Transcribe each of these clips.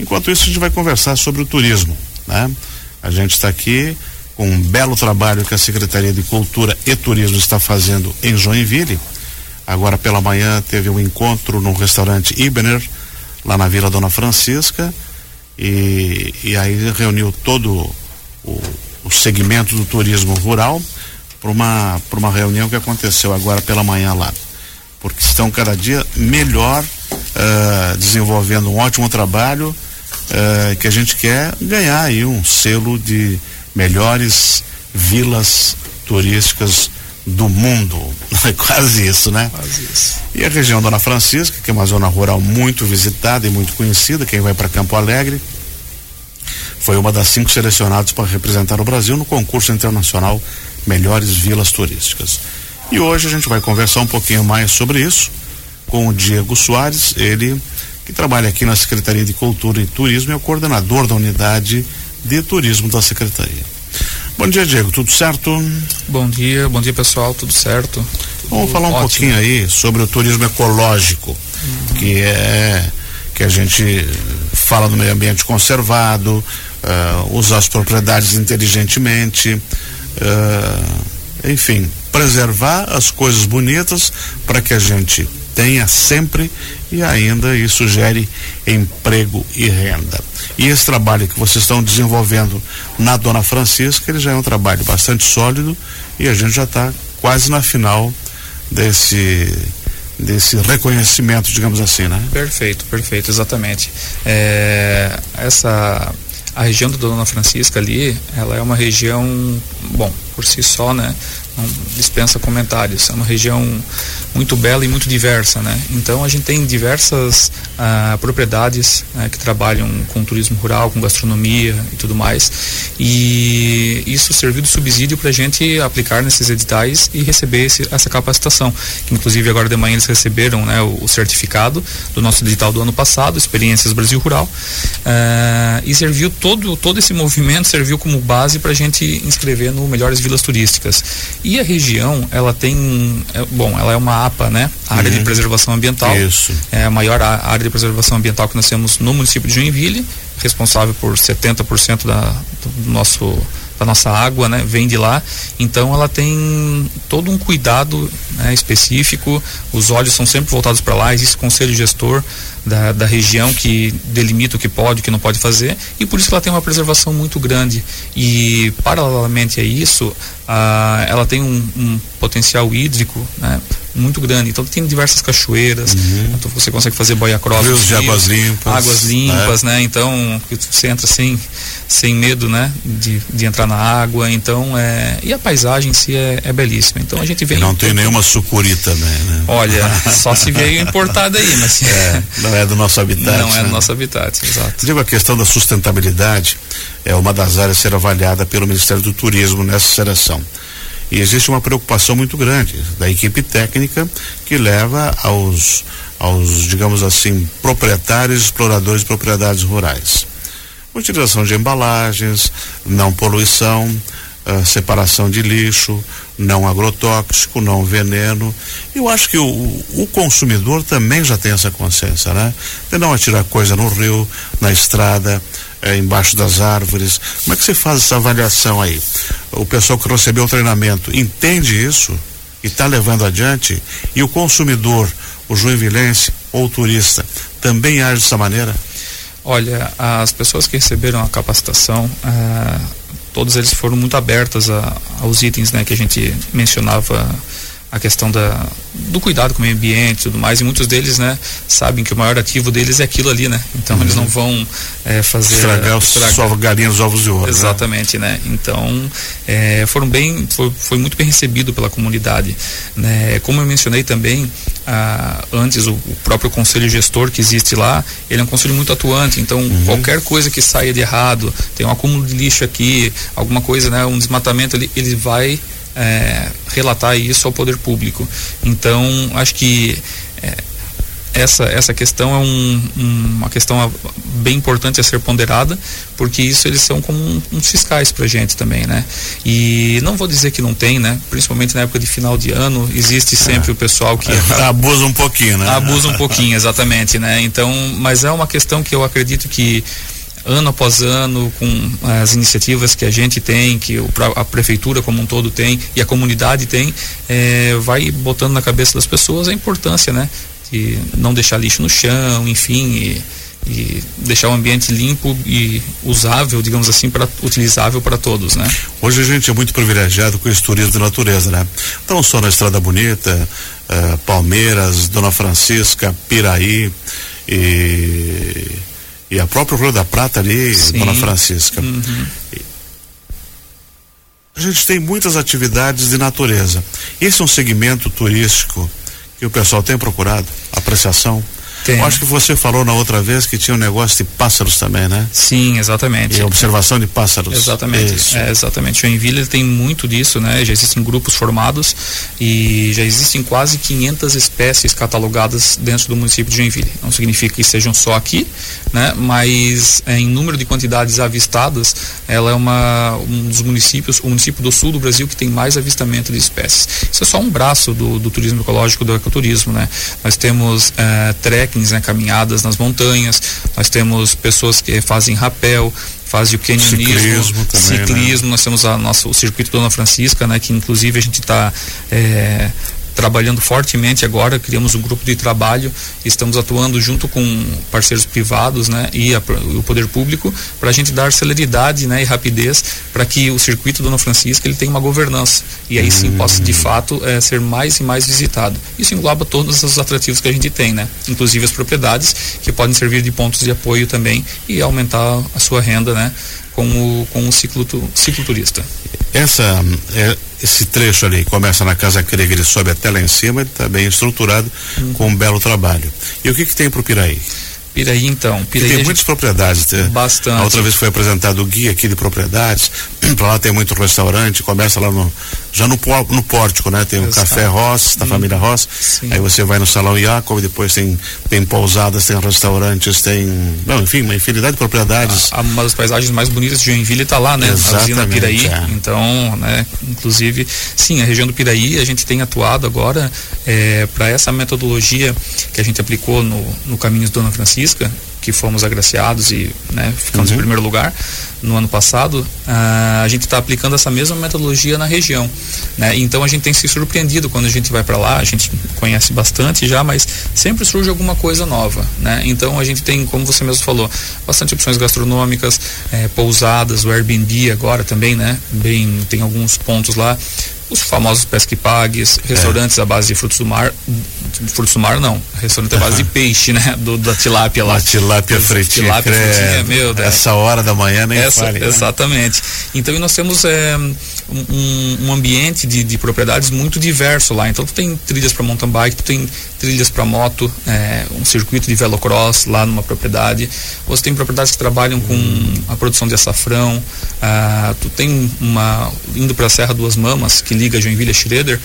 Enquanto isso, a gente vai conversar sobre o turismo, né? A gente está aqui com um belo trabalho que a Secretaria de Cultura e Turismo está fazendo em Joinville. Agora pela manhã teve um encontro no restaurante Ibener, lá na Vila Dona Francisca, e, e aí reuniu todo o, o segmento do turismo rural para uma, uma reunião que aconteceu agora pela manhã lá. Porque estão cada dia melhor uh, desenvolvendo um ótimo trabalho uh, que a gente quer ganhar aí um selo de melhores vilas turísticas do mundo. É quase isso, né? Quase isso. E a região Dona Francisca, que é uma zona rural muito visitada e muito conhecida, quem vai para Campo Alegre, foi uma das cinco selecionadas para representar o Brasil no concurso internacional Melhores Vilas Turísticas. E hoje a gente vai conversar um pouquinho mais sobre isso com o Diego Soares, ele que trabalha aqui na Secretaria de Cultura e Turismo e é o coordenador da unidade de turismo da Secretaria. Bom dia, Diego, tudo certo? Bom dia, bom dia pessoal, tudo certo? Tudo Vamos falar um ótimo. pouquinho aí sobre o turismo ecológico, uhum. que é que a gente fala do meio ambiente conservado, uh, usar as propriedades inteligentemente, uh, enfim, preservar as coisas bonitas para que a gente tenha sempre e ainda isso gere emprego e renda. E esse trabalho que vocês estão desenvolvendo na Dona Francisca, ele já é um trabalho bastante sólido e a gente já está quase na final desse desse reconhecimento, digamos assim, né? Perfeito, perfeito, exatamente. É, essa a região da Dona Francisca ali, ela é uma região, bom, por si só, né? Não dispensa comentários. É uma região muito bela e muito diversa, né? Então a gente tem diversas ah, propriedades né, que trabalham com turismo rural, com gastronomia e tudo mais. E isso serviu de subsídio para a gente aplicar nesses editais e receber esse, essa capacitação. Que inclusive agora de manhã eles receberam né, o, o, certificado do nosso edital do ano passado, Experiências Brasil Rural. Ah, e serviu todo, todo esse movimento serviu como base para a gente inscrever no Melhores Vilas Turísticas. E a região, ela tem, é, bom, ela é uma APA, né? A área uhum. de preservação ambiental. Isso. É a maior área de preservação ambiental que nós temos no município de Joinville, responsável por 70% da, do nosso da nossa água, né, vem de lá. Então ela tem todo um cuidado né, específico. Os olhos são sempre voltados para lá. Existe conselho gestor da, da região que delimita o que pode, o que não pode fazer. E por isso ela tem uma preservação muito grande. E paralelamente a isso, a, ela tem um, um potencial hídrico, né, muito grande. Então tem diversas cachoeiras, uhum. então você consegue fazer boia cross. Rios de águas limpas. Águas limpas, né? né? Então você entra sem, sem medo, né? De, de entrar na água. Então é. E a paisagem em si é, é belíssima. Então a gente vem. E não tem nenhuma sucuri também, né? Olha, só se veio importada aí, mas. É, não é do nosso habitat. Não é do né? nosso habitat, exato. Digo, a questão da sustentabilidade é uma das áreas a ser avaliada pelo Ministério do Turismo nessa seleção. E existe uma preocupação muito grande da equipe técnica que leva aos, aos digamos assim, proprietários, exploradores de propriedades rurais. Utilização de embalagens, não poluição, uh, separação de lixo, não agrotóxico, não veneno. Eu acho que o, o consumidor também já tem essa consciência, né? De não atirar coisa no rio, na estrada, é, embaixo das árvores. Como é que você faz essa avaliação aí? O pessoal que recebeu o treinamento entende isso e está levando adiante? E o consumidor, o joinvilense ou o turista, também age dessa maneira? Olha, as pessoas que receberam a capacitação, ah, todos eles foram muito abertas a, aos itens né, que a gente mencionava a questão da, do cuidado com o meio ambiente e tudo mais, e muitos deles, né, sabem que o maior ativo deles é aquilo ali, né? Então uhum. eles não vão é, fazer estragar os estragar. galinhas ovos de ouro. Né? Exatamente, né? né? Então é, foram bem, foi, foi, muito bem recebido pela comunidade, né? Como eu mencionei também ah, antes o, o, próprio conselho gestor que existe lá, ele é um conselho muito atuante. Então uhum. qualquer coisa que saia de errado, tem um acúmulo de lixo aqui, alguma coisa, né, um desmatamento, ele, ele vai é, relatar isso ao poder público. Então, acho que é, essa, essa questão é um, um, uma questão bem importante a ser ponderada, porque isso eles são como um, uns fiscais para gente também, né? E não vou dizer que não tem, né? Principalmente na época de final de ano, existe sempre é. o pessoal que é, abusa um pouquinho, né? Abusa um pouquinho, exatamente, né? Então, mas é uma questão que eu acredito que ano após ano, com as iniciativas que a gente tem, que a prefeitura como um todo tem e a comunidade tem, é, vai botando na cabeça das pessoas a importância, né? De não deixar lixo no chão, enfim, e, e deixar o ambiente limpo e usável, digamos assim, para utilizável para todos, né? Hoje a gente é muito privilegiado com esse turismo de natureza, né? Não só na Estrada Bonita, uh, Palmeiras, Dona Francisca, Piraí e e a própria Rio da Prata ali, Sim. Dona Francisca. Uhum. A gente tem muitas atividades de natureza. Esse é um segmento turístico que o pessoal tem procurado, apreciação. Tem. Acho que você falou na outra vez que tinha um negócio de pássaros também, né? Sim, exatamente. E observação de pássaros. Exatamente. É, exatamente. Joinville tem muito disso, né? Já existem grupos formados e já existem quase 500 espécies catalogadas dentro do município de Joinville. Não significa que sejam só aqui, né? Mas é, em número de quantidades avistadas, ela é uma um dos municípios, o município do sul do Brasil que tem mais avistamento de espécies. Isso é só um braço do, do turismo ecológico, do ecoturismo, né? Nós temos é, trekkings, né, caminhadas nas montanhas, nós temos pessoas que fazem rapel, fazem o canyonismo, ciclismo, também, né? ciclismo né? nós temos a nossa, o circuito Dona Francisca, né, que inclusive a gente está é, trabalhando fortemente agora, criamos um grupo de trabalho, estamos atuando junto com parceiros privados né, e a, o poder público para a gente dar celeridade né, e rapidez para que o circuito Dona Francisca ele tenha uma governança e aí sim possa de fato é, ser mais e mais visitado. Isso engloba todos os atrativos que a gente tem, né? inclusive as propriedades que podem servir de pontos de apoio também e aumentar a sua renda né, com o, com o ciclo, cicloturista. Essa, é, esse trecho ali começa na Casa Crega, ele sobe até lá em cima, ele está bem estruturado, uhum. com um belo trabalho. E o que, que tem para o Piraí? Piraí, então. Piraí tem muitas gente... propriedades. Bastante. A outra vez foi apresentado o guia aqui de propriedades. para lá tem muito restaurante, começa lá no. Já no, no pórtico, né? Tem o Café Ross, da hum, família Ross. Sim. Aí você vai no Salão Iacob, depois tem, tem pousadas, tem restaurantes, tem. Não, enfim, uma infinidade de propriedades. A, uma das paisagens mais bonitas de Joinville está lá, né? Exatamente, a usina Piraí. É. Então, né? Inclusive, sim, a região do Piraí, a gente tem atuado agora é, para essa metodologia que a gente aplicou no, no Caminhos Dona Francisca, que fomos agraciados e né, ficamos uhum. em primeiro lugar no ano passado, uh, a gente está aplicando essa mesma metodologia na região. Né? Então a gente tem se surpreendido quando a gente vai para lá, a gente conhece bastante já, mas sempre surge alguma coisa nova. Né? Então a gente tem, como você mesmo falou, bastante opções gastronômicas, eh, pousadas, o Airbnb agora também, né? Bem, tem alguns pontos lá os famosos pesque pagues, restaurantes é. à base de frutos do mar, frutos do mar não, restaurante à base de peixe, né, do, da tilápia lá. A tilápia fritinha, tilápia fritinha, meu Deus. Essa hora da manhã nem Essa, fale, né? Exatamente. Então nós temos é, um, um, ambiente de, de, propriedades muito diverso lá, então tu tem trilhas para mountain bike, tu tem trilhas para moto, é, um circuito de velocross lá numa propriedade, você tem propriedades que trabalham com a produção de açafrão, ah, tu tem uma, indo para a Serra Duas Mamas, que liga Joinville a Schroeder,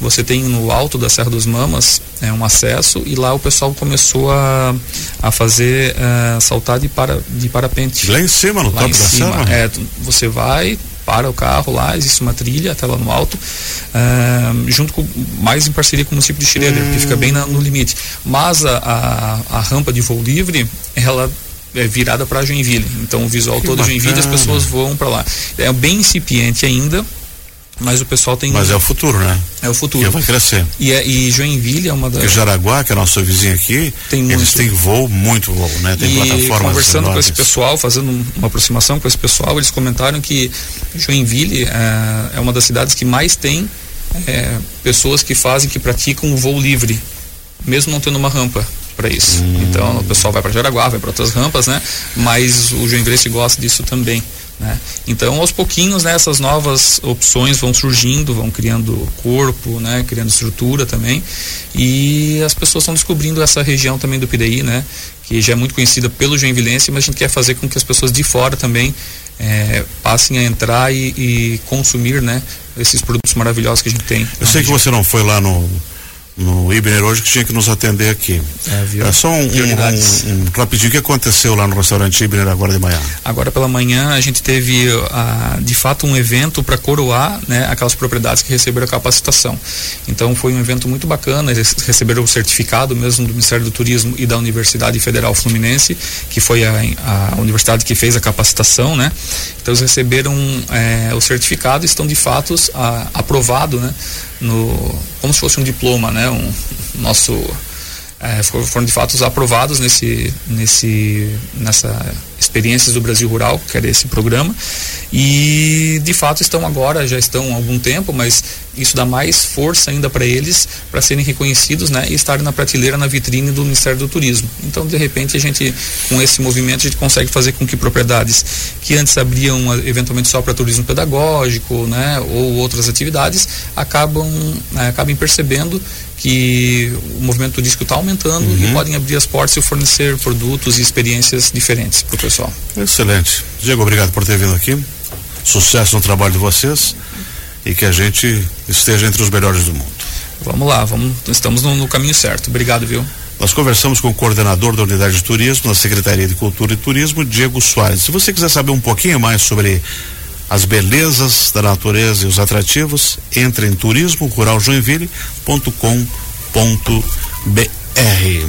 você tem no alto da Serra dos Mamas é, um acesso e lá o pessoal começou a, a fazer uh, saltar de, para, de parapente. Lá em cima, no lá topo da cima? É, você vai, para o carro lá, existe uma trilha até lá no alto, uh, junto com, mais em parceria com o município de Schroeder, hum. que fica bem na, no limite. Mas a, a, a rampa de voo livre, ela é virada para Joinville. Então o visual que todo bacana. Joinville as pessoas voam para lá. É bem incipiente ainda, mas o pessoal tem. Mas é o futuro, né? É o futuro. Que vai crescer. E, é, e Joinville é uma das. Porque Jaraguá, que é nosso vizinho aqui, tem muito. eles têm voo, muito voo, né? Tem e plataformas. Conversando enormes. com esse pessoal, fazendo uma aproximação com esse pessoal, eles comentaram que Joinville é, é uma das cidades que mais tem é, pessoas que fazem, que praticam o voo livre, mesmo não tendo uma rampa para isso. Hum. Então o pessoal vai para Jaraguá, vai para outras rampas, né? Mas o Joinville gosta disso também. Né? Então, aos pouquinhos, né, essas novas opções vão surgindo, vão criando corpo, né, criando estrutura também, e as pessoas estão descobrindo essa região também do Piraí, né, que já é muito conhecida pelo Joinvilense, mas a gente quer fazer com que as pessoas de fora também é, passem a entrar e, e, consumir, né, esses produtos maravilhosos que a gente tem. Eu sei região. que você não foi lá no no Ibner hoje que tinha que nos atender aqui. É, é só um, um, um, um, rapidinho, o que aconteceu lá no restaurante Ibner agora de manhã? Agora pela manhã a gente teve uh, de fato um evento para coroar né, aquelas propriedades que receberam a capacitação. Então foi um evento muito bacana, eles receberam o certificado mesmo do Ministério do Turismo e da Universidade Federal Fluminense, que foi a, a universidade que fez a capacitação, né? Então eles receberam é, o certificado e estão de fato a, aprovado, né? No, como se fosse um diploma, né? Um, nosso é, foram de fato aprovados nesse, nesse, nessa experiências do Brasil Rural, que era esse programa, e de fato estão agora, já estão há algum tempo, mas isso dá mais força ainda para eles para serem reconhecidos né, e estarem na prateleira, na vitrine do Ministério do Turismo. Então, de repente, a gente, com esse movimento, a gente consegue fazer com que propriedades que antes abriam eventualmente só para turismo pedagógico né, ou outras atividades acabam, né, acabem percebendo que o movimento turístico está aumentando uhum. e podem abrir as portas e fornecer produtos e experiências diferentes para o pessoal. Excelente. Diego, obrigado por ter vindo aqui. Sucesso no trabalho de vocês e que a gente esteja entre os melhores do mundo. Vamos lá, vamos, estamos no, no caminho certo. Obrigado, viu? Nós conversamos com o coordenador da Unidade de Turismo na Secretaria de Cultura e Turismo, Diego Soares. Se você quiser saber um pouquinho mais sobre as belezas da natureza e os atrativos, entre em turismo rural joinville.com.br.